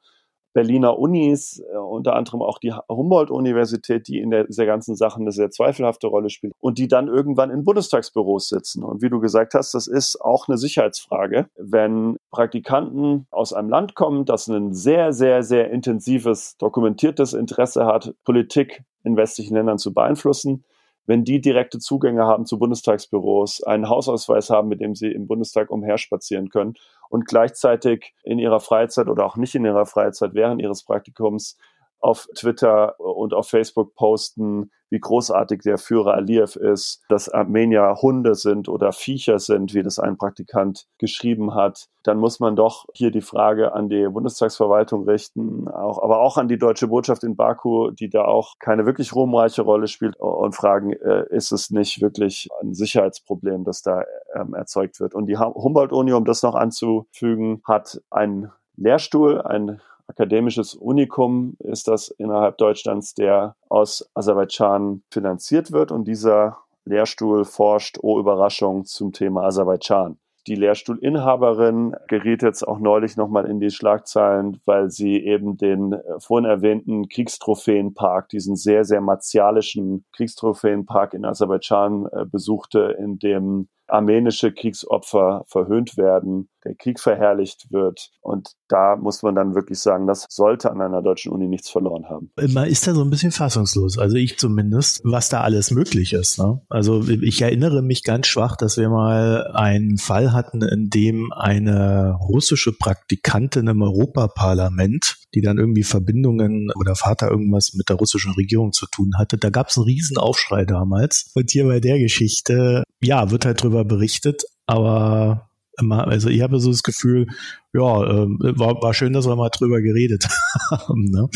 Berliner Unis, äh, unter anderem auch die Humboldt-Universität, die in der, dieser ganzen Sache eine sehr zweifelhafte Rolle spielt und die dann irgendwann in Bundestagsbüros sitzen. Und wie du gesagt hast, das ist auch eine Sicherheitsfrage. Wenn Praktikanten aus einem Land kommen, das ein sehr, sehr, sehr intensives, dokumentiertes Interesse hat, Politik in westlichen Ländern zu beeinflussen, wenn die direkte Zugänge haben zu Bundestagsbüros, einen Hausausweis haben, mit dem sie im Bundestag umherspazieren können und gleichzeitig in ihrer Freizeit oder auch nicht in ihrer Freizeit während ihres Praktikums auf Twitter und auf Facebook posten, wie großartig der Führer Aliyev ist, dass Armenier Hunde sind oder Viecher sind, wie das ein Praktikant geschrieben hat, dann muss man doch hier die Frage an die Bundestagsverwaltung richten, auch, aber auch an die deutsche Botschaft in Baku, die da auch keine wirklich ruhmreiche Rolle spielt und fragen, äh, ist es nicht wirklich ein Sicherheitsproblem, das da ähm, erzeugt wird? Und die Humboldt-Uni, um das noch anzufügen, hat einen Lehrstuhl, ein akademisches Unikum ist das innerhalb Deutschlands, der aus Aserbaidschan finanziert wird. Und dieser Lehrstuhl forscht, oh Überraschung, zum Thema Aserbaidschan. Die Lehrstuhlinhaberin geriet jetzt auch neulich nochmal in die Schlagzeilen, weil sie eben den äh, vorhin erwähnten Kriegstrophäenpark, diesen sehr, sehr martialischen Kriegstrophäenpark in Aserbaidschan äh, besuchte, in dem armenische Kriegsopfer verhöhnt werden der Krieg verherrlicht wird. Und da muss man dann wirklich sagen, das sollte an einer deutschen Uni nichts verloren haben. Man ist da so ein bisschen fassungslos, also ich zumindest, was da alles möglich ist. Ne? Also ich erinnere mich ganz schwach, dass wir mal einen Fall hatten, in dem eine russische Praktikantin im Europaparlament, die dann irgendwie Verbindungen oder Vater irgendwas mit der russischen Regierung zu tun hatte, da gab es einen riesen Aufschrei damals. Und hier bei der Geschichte, ja, wird halt drüber berichtet, aber also ich habe so das Gefühl, ja, äh, war, war schön, dass wir mal drüber geredet [LAUGHS] haben. Ne?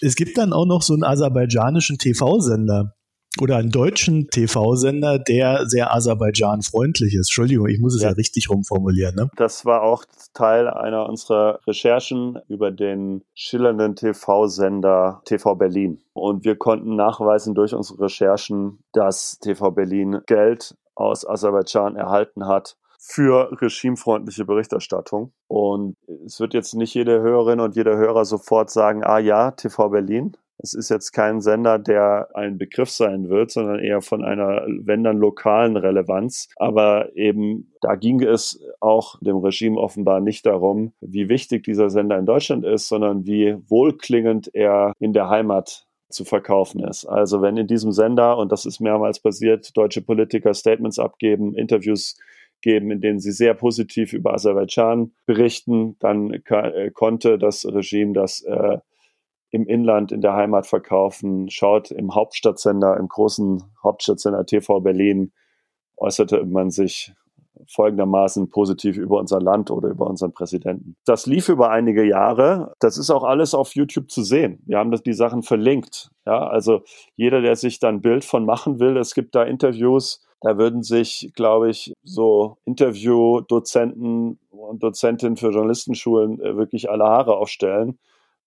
Es gibt dann auch noch so einen aserbaidschanischen TV-Sender, oder einen deutschen TV-Sender, der sehr Aserbaidschan-freundlich ist. Entschuldigung, ich muss es ja, ja richtig rumformulieren. Ne? Das war auch Teil einer unserer Recherchen über den schillernden TV-Sender TV Berlin. Und wir konnten nachweisen durch unsere Recherchen, dass TV Berlin Geld aus Aserbaidschan erhalten hat für regimefreundliche Berichterstattung. Und es wird jetzt nicht jede Hörerin und jeder Hörer sofort sagen, ah ja, TV Berlin. Es ist jetzt kein Sender, der ein Begriff sein wird, sondern eher von einer, wenn dann lokalen Relevanz. Aber eben da ging es auch dem Regime offenbar nicht darum, wie wichtig dieser Sender in Deutschland ist, sondern wie wohlklingend er in der Heimat zu verkaufen ist. Also wenn in diesem Sender, und das ist mehrmals passiert, deutsche Politiker Statements abgeben, Interviews geben, in denen sie sehr positiv über Aserbaidschan berichten. Dann äh, konnte das Regime das äh, im Inland, in der Heimat verkaufen. Schaut im Hauptstadtsender, im großen Hauptstadtsender TV Berlin, äußerte man sich folgendermaßen positiv über unser Land oder über unseren Präsidenten. Das lief über einige Jahre. Das ist auch alles auf YouTube zu sehen. Wir haben das, die Sachen verlinkt. Ja, also jeder, der sich da ein Bild von machen will, es gibt da Interviews da würden sich, glaube ich, so Interview-Dozenten und Dozentinnen für Journalistenschulen äh, wirklich alle Haare aufstellen,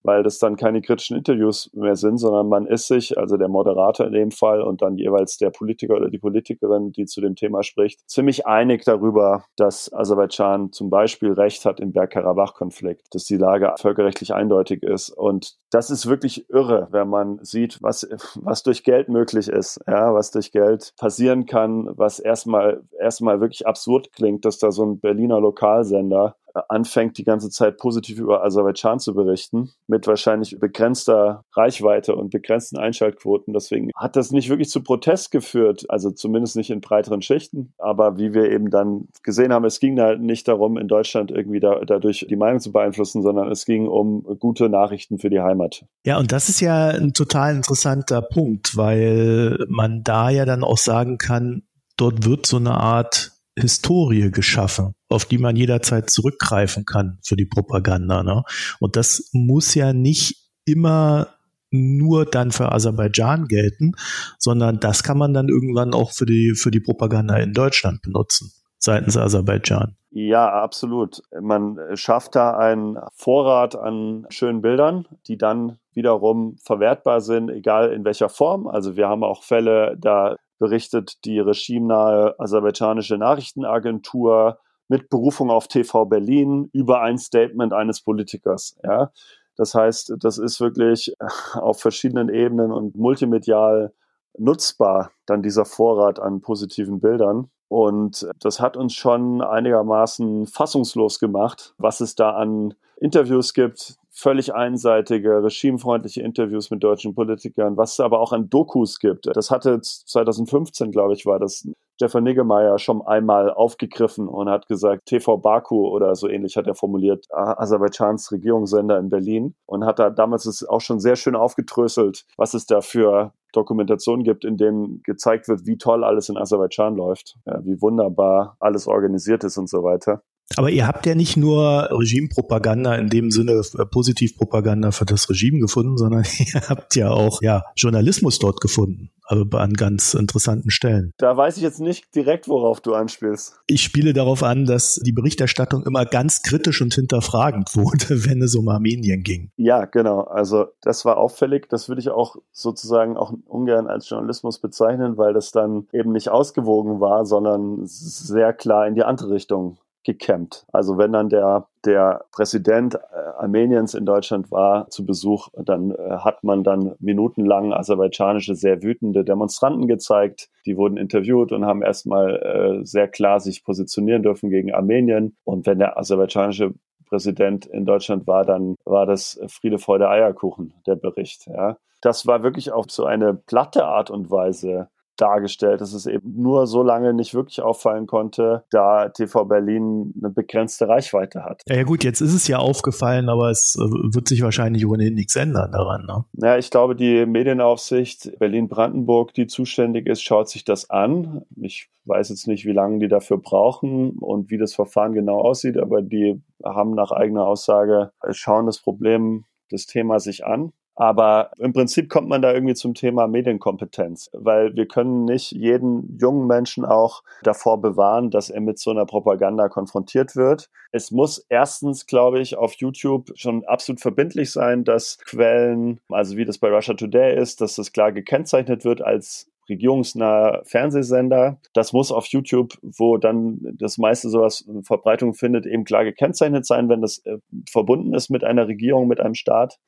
weil das dann keine kritischen Interviews mehr sind, sondern man ist sich, also der Moderator in dem Fall und dann jeweils der Politiker oder die Politikerin, die zu dem Thema spricht, ziemlich einig darüber, dass Aserbaidschan zum Beispiel Recht hat im Bergkarabach-Konflikt, dass die Lage völkerrechtlich eindeutig ist. Und das ist wirklich irre, wenn man sieht, was, was durch Geld möglich ist, ja, was durch Geld passieren kann, was erstmal, erstmal wirklich absurd klingt, dass da so ein Berliner Lokalsender anfängt, die ganze Zeit positiv über Aserbaidschan zu berichten, mit wahrscheinlich begrenzter Reichweite und begrenzten Einschaltquoten. Deswegen hat das nicht wirklich zu Protest geführt, also zumindest nicht in breiteren Schichten. Aber wie wir eben dann gesehen haben, es ging da nicht darum, in Deutschland irgendwie da, dadurch die Meinung zu beeinflussen, sondern es ging um gute Nachrichten für die Heimat. Ja, und das ist ja ein total interessanter Punkt, weil man da ja dann auch sagen kann, dort wird so eine Art Historie geschaffen, auf die man jederzeit zurückgreifen kann für die Propaganda. Ne? Und das muss ja nicht immer nur dann für Aserbaidschan gelten, sondern das kann man dann irgendwann auch für die, für die Propaganda in Deutschland benutzen, seitens Aserbaidschan. Ja, absolut. Man schafft da einen Vorrat an schönen Bildern, die dann wiederum verwertbar sind, egal in welcher Form. Also wir haben auch Fälle, da berichtet die regimenahe aserbaidschanische Nachrichtenagentur mit Berufung auf TV Berlin über ein Statement eines Politikers. Ja. Das heißt, das ist wirklich auf verschiedenen Ebenen und multimedial nutzbar, dann dieser Vorrat an positiven Bildern. Und das hat uns schon einigermaßen fassungslos gemacht, was es da an Interviews gibt, völlig einseitige, regimefreundliche Interviews mit deutschen Politikern, was es aber auch an Dokus gibt. Das hatte 2015, glaube ich, war das Stefan Niggemeier schon einmal aufgegriffen und hat gesagt, TV Baku oder so ähnlich hat er formuliert, Aserbaidschans Regierungssender in Berlin und hat da damals es auch schon sehr schön aufgedröselt, was es da für Dokumentationen gibt, in denen gezeigt wird, wie toll alles in Aserbaidschan läuft, ja, wie wunderbar alles organisiert ist und so weiter. Aber ihr habt ja nicht nur Regimepropaganda in dem Sinne äh, Positivpropaganda für das Regime gefunden, sondern [LAUGHS] ihr habt ja auch ja, Journalismus dort gefunden, aber an ganz interessanten Stellen. Da weiß ich jetzt nicht direkt, worauf du anspielst. Ich spiele darauf an, dass die Berichterstattung immer ganz kritisch und hinterfragend wurde, [LAUGHS] wenn es um Armenien ging. Ja, genau. Also das war auffällig. Das würde ich auch sozusagen auch ungern als Journalismus bezeichnen, weil das dann eben nicht ausgewogen war, sondern sehr klar in die andere Richtung gekämmt. Also wenn dann der, der Präsident äh, Armeniens in Deutschland war zu Besuch, dann äh, hat man dann minutenlang aserbaidschanische, sehr wütende Demonstranten gezeigt. Die wurden interviewt und haben erstmal äh, sehr klar sich positionieren dürfen gegen Armenien. Und wenn der aserbaidschanische Präsident in Deutschland war, dann war das Friede, Freude, Eierkuchen, der Bericht. Ja. Das war wirklich auf so eine platte Art und Weise dargestellt, dass es eben nur so lange nicht wirklich auffallen konnte, da TV Berlin eine begrenzte Reichweite hat. Ja, ja gut, jetzt ist es ja aufgefallen, aber es äh, wird sich wahrscheinlich ohnehin nichts ändern daran. Ne? Ja, ich glaube, die Medienaufsicht Berlin-Brandenburg, die zuständig ist, schaut sich das an. Ich weiß jetzt nicht, wie lange die dafür brauchen und wie das Verfahren genau aussieht, aber die haben nach eigener Aussage, äh, schauen das Problem das Thema sich an aber im Prinzip kommt man da irgendwie zum Thema Medienkompetenz, weil wir können nicht jeden jungen Menschen auch davor bewahren, dass er mit so einer Propaganda konfrontiert wird. Es muss erstens, glaube ich, auf YouTube schon absolut verbindlich sein, dass Quellen, also wie das bei Russia Today ist, dass das klar gekennzeichnet wird als regierungsnaher Fernsehsender. Das muss auf YouTube, wo dann das meiste sowas Verbreitung findet, eben klar gekennzeichnet sein, wenn das äh, verbunden ist mit einer Regierung, mit einem Staat.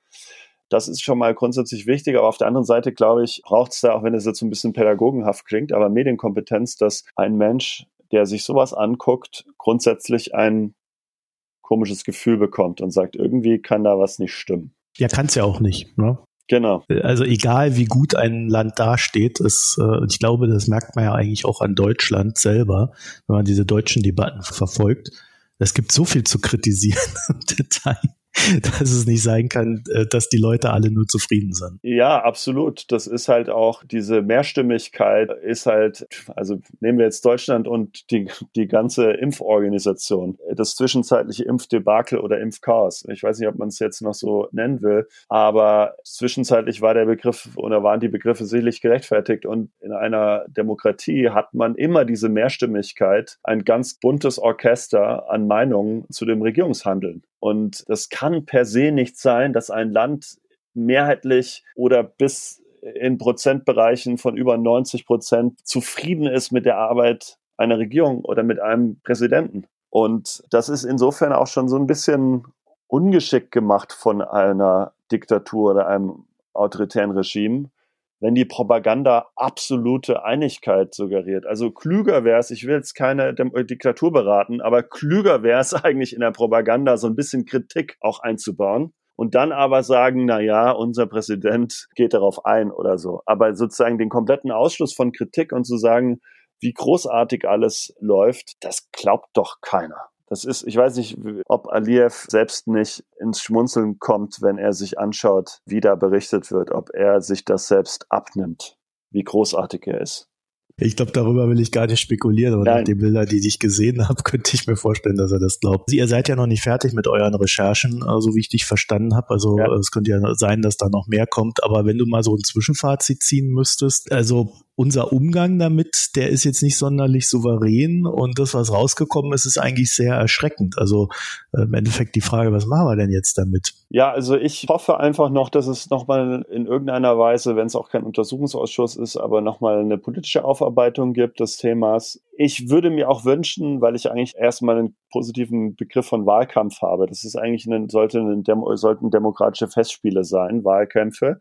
Das ist schon mal grundsätzlich wichtig, aber auf der anderen Seite, glaube ich, braucht es da, auch wenn es jetzt ein bisschen pädagogenhaft klingt, aber Medienkompetenz, dass ein Mensch, der sich sowas anguckt, grundsätzlich ein komisches Gefühl bekommt und sagt, irgendwie kann da was nicht stimmen. Ja, kann es ja auch nicht. Ne? Genau. Also egal wie gut ein Land dasteht, ist, äh, ich glaube, das merkt man ja eigentlich auch an Deutschland selber, wenn man diese deutschen Debatten verfolgt. Es gibt so viel zu kritisieren [LAUGHS] im Detail. [LAUGHS] dass es nicht sein kann, äh, dass die Leute alle nur zufrieden sind. Ja, absolut. Das ist halt auch diese Mehrstimmigkeit ist halt, also nehmen wir jetzt Deutschland und die, die ganze Impforganisation, das zwischenzeitliche Impfdebakel oder Impfchaos. Ich weiß nicht, ob man es jetzt noch so nennen will, aber zwischenzeitlich war der Begriff oder waren die Begriffe sicherlich gerechtfertigt und in einer Demokratie hat man immer diese Mehrstimmigkeit, ein ganz buntes Orchester an Meinungen zu dem Regierungshandeln. Und das kann per se nicht sein, dass ein Land mehrheitlich oder bis in Prozentbereichen von über 90 Prozent zufrieden ist mit der Arbeit einer Regierung oder mit einem Präsidenten. Und das ist insofern auch schon so ein bisschen ungeschickt gemacht von einer Diktatur oder einem autoritären Regime, wenn die Propaganda absolute Einigkeit suggeriert. Also klüger wäre es, ich will jetzt keine Dem äh, Diktatur beraten, aber klüger wäre es [LAUGHS] eigentlich in der Propaganda so ein bisschen Kritik auch einzubauen und dann aber sagen, na ja, unser Präsident geht darauf ein oder so. Aber sozusagen den kompletten Ausschluss von Kritik und zu sagen, wie großartig alles läuft, das glaubt doch keiner. Das ist, ich weiß nicht, ob Aliyev selbst nicht ins Schmunzeln kommt, wenn er sich anschaut, wie da berichtet wird, ob er sich das selbst abnimmt, wie großartig er ist. Ich glaube, darüber will ich gar nicht spekulieren, aber nach den Bildern, die ich gesehen [LAUGHS] habe, könnte ich mir vorstellen, dass er das glaubt. Ihr seid ja noch nicht fertig mit euren Recherchen, so also wie ich dich verstanden habe. Also ja. es könnte ja sein, dass da noch mehr kommt. Aber wenn du mal so ein Zwischenfazit ziehen müsstest, also unser Umgang damit, der ist jetzt nicht sonderlich souverän und das, was rausgekommen ist, ist eigentlich sehr erschreckend. Also äh, im Endeffekt die Frage, was machen wir denn jetzt damit? Ja, also ich hoffe einfach noch, dass es nochmal in irgendeiner Weise, wenn es auch kein Untersuchungsausschuss ist, aber nochmal eine politische Aufarbeitung gibt des Themas. Ich würde mir auch wünschen, weil ich eigentlich erstmal einen positiven Begriff von Wahlkampf habe. Das ist eigentlich ein, sollte ein Demo, sollten demokratische Festspiele sein, Wahlkämpfe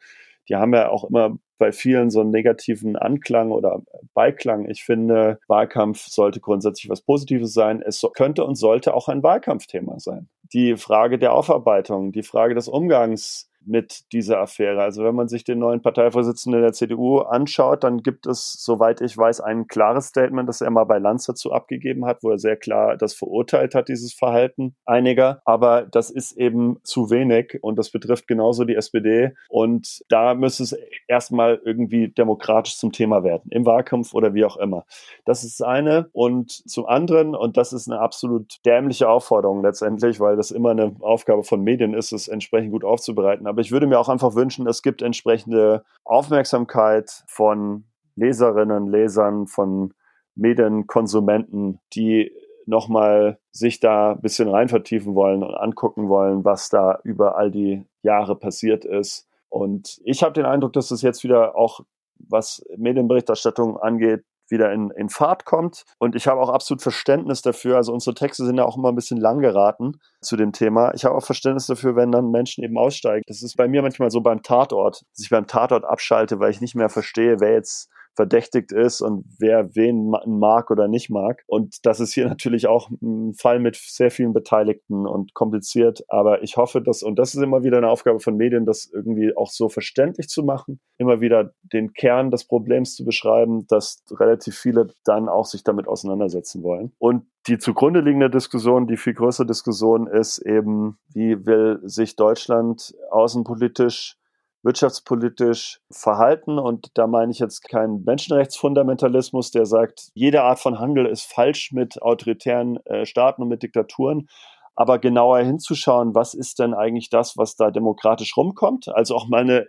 die haben ja auch immer bei vielen so einen negativen Anklang oder Beiklang. Ich finde, Wahlkampf sollte grundsätzlich was Positives sein. Es könnte und sollte auch ein Wahlkampfthema sein. Die Frage der Aufarbeitung, die Frage des Umgangs mit dieser Affäre. Also wenn man sich den neuen Parteivorsitzenden der CDU anschaut, dann gibt es, soweit ich weiß, ein klares Statement, das er mal bei Lanz dazu abgegeben hat, wo er sehr klar das verurteilt hat, dieses Verhalten einiger. Aber das ist eben zu wenig und das betrifft genauso die SPD. Und da müsste es erstmal irgendwie demokratisch zum Thema werden, im Wahlkampf oder wie auch immer. Das ist das eine. Und zum anderen, und das ist eine absolut dämliche Aufforderung letztendlich, weil das immer eine Aufgabe von Medien ist, es entsprechend gut aufzubereiten aber ich würde mir auch einfach wünschen, es gibt entsprechende Aufmerksamkeit von Leserinnen, Lesern, von Medienkonsumenten, die nochmal sich da ein bisschen rein vertiefen wollen und angucken wollen, was da über all die Jahre passiert ist. Und ich habe den Eindruck, dass es jetzt wieder auch, was Medienberichterstattung angeht, wieder in, in Fahrt kommt. Und ich habe auch absolut Verständnis dafür. Also unsere Texte sind ja auch immer ein bisschen lang geraten zu dem Thema. Ich habe auch Verständnis dafür, wenn dann Menschen eben aussteigen. Das ist bei mir manchmal so beim Tatort, dass ich beim Tatort abschalte, weil ich nicht mehr verstehe, wer jetzt verdächtigt ist und wer wen mag oder nicht mag. Und das ist hier [LAUGHS] natürlich auch ein Fall mit sehr vielen Beteiligten und kompliziert. Aber ich hoffe, dass, und das ist immer wieder eine Aufgabe von Medien, das irgendwie auch so verständlich zu machen, immer wieder den Kern des Problems zu beschreiben, dass relativ viele dann auch sich damit auseinandersetzen wollen. Und die zugrunde liegende Diskussion, die viel größere Diskussion ist eben, wie will sich Deutschland außenpolitisch wirtschaftspolitisch verhalten. Und da meine ich jetzt keinen Menschenrechtsfundamentalismus, der sagt, jede Art von Handel ist falsch mit autoritären äh, Staaten und mit Diktaturen. Aber genauer hinzuschauen, was ist denn eigentlich das, was da demokratisch rumkommt? Also auch mal eine,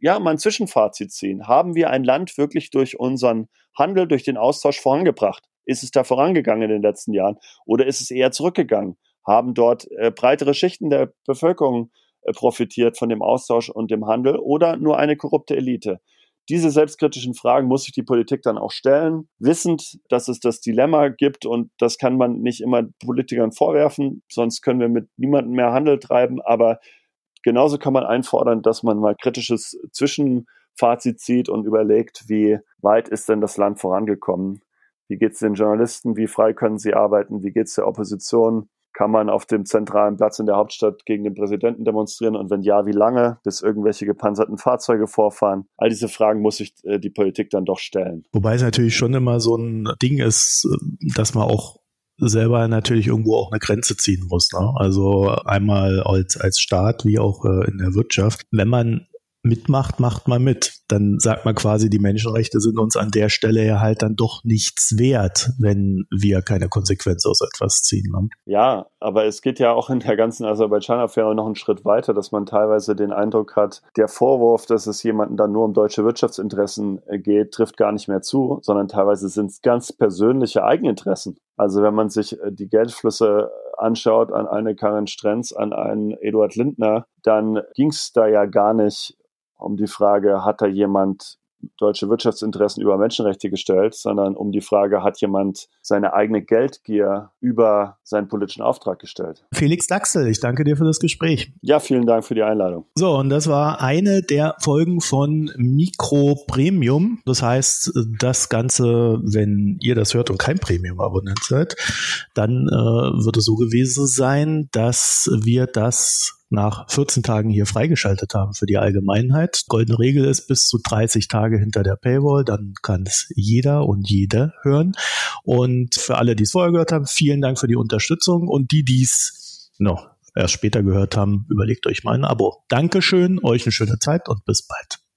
ja, mal Zwischenfazit ziehen. Haben wir ein Land wirklich durch unseren Handel, durch den Austausch vorangebracht? Ist es da vorangegangen in den letzten Jahren oder ist es eher zurückgegangen? Haben dort äh, breitere Schichten der Bevölkerung profitiert von dem Austausch und dem Handel oder nur eine korrupte Elite? Diese selbstkritischen Fragen muss sich die Politik dann auch stellen, wissend, dass es das Dilemma gibt und das kann man nicht immer Politikern vorwerfen, sonst können wir mit niemandem mehr Handel treiben, aber genauso kann man einfordern, dass man mal kritisches Zwischenfazit zieht und überlegt, wie weit ist denn das Land vorangekommen? Wie geht es den Journalisten? Wie frei können sie arbeiten? Wie geht es der Opposition? Kann man auf dem zentralen Platz in der Hauptstadt gegen den Präsidenten demonstrieren? Und wenn ja, wie lange? Bis irgendwelche gepanzerten Fahrzeuge vorfahren? All diese Fragen muss sich äh, die Politik dann doch stellen. Wobei es natürlich schon immer so ein Ding ist, dass man auch selber natürlich irgendwo auch eine Grenze ziehen muss. Ne? Also einmal als, als Staat wie auch äh, in der Wirtschaft. Wenn man mitmacht, macht man mit. Dann sagt man quasi, die Menschenrechte sind uns an der Stelle ja halt dann doch nichts wert, wenn wir keine Konsequenz aus etwas ziehen. Ne? Ja, aber es geht ja auch in der ganzen Aserbaidschan-Affäre noch einen Schritt weiter, dass man teilweise den Eindruck hat, der Vorwurf, dass es jemanden dann nur um deutsche Wirtschaftsinteressen äh, geht, trifft gar nicht mehr zu, sondern teilweise sind es ganz persönliche Eigeninteressen. Also wenn man sich äh, die Geldflüsse anschaut an eine Karin Strenz, an einen Eduard Lindner, dann ging es da ja gar nicht um die Frage, hat da jemand deutsche Wirtschaftsinteressen über Menschenrechte gestellt, sondern um die Frage, hat jemand seine eigene Geldgier über seinen politischen Auftrag gestellt. Felix Daxel, ich danke dir für das Gespräch. Ja, vielen Dank für die Einladung. So, und das war eine der Folgen von Mikro Premium. Das heißt, das Ganze, wenn ihr das hört und kein Premium-Abonnent seid, dann äh, wird es so gewesen sein, dass wir das nach 14 Tagen hier freigeschaltet haben für die Allgemeinheit. Goldene Regel ist bis zu 30 Tage hinter der Paywall, dann kann es jeder und jede hören. Und für alle, die es vorher gehört haben, vielen Dank für die Unterstützung und die, die es noch erst später gehört haben, überlegt euch mal ein Abo. Dankeschön, euch eine schöne Zeit und bis bald.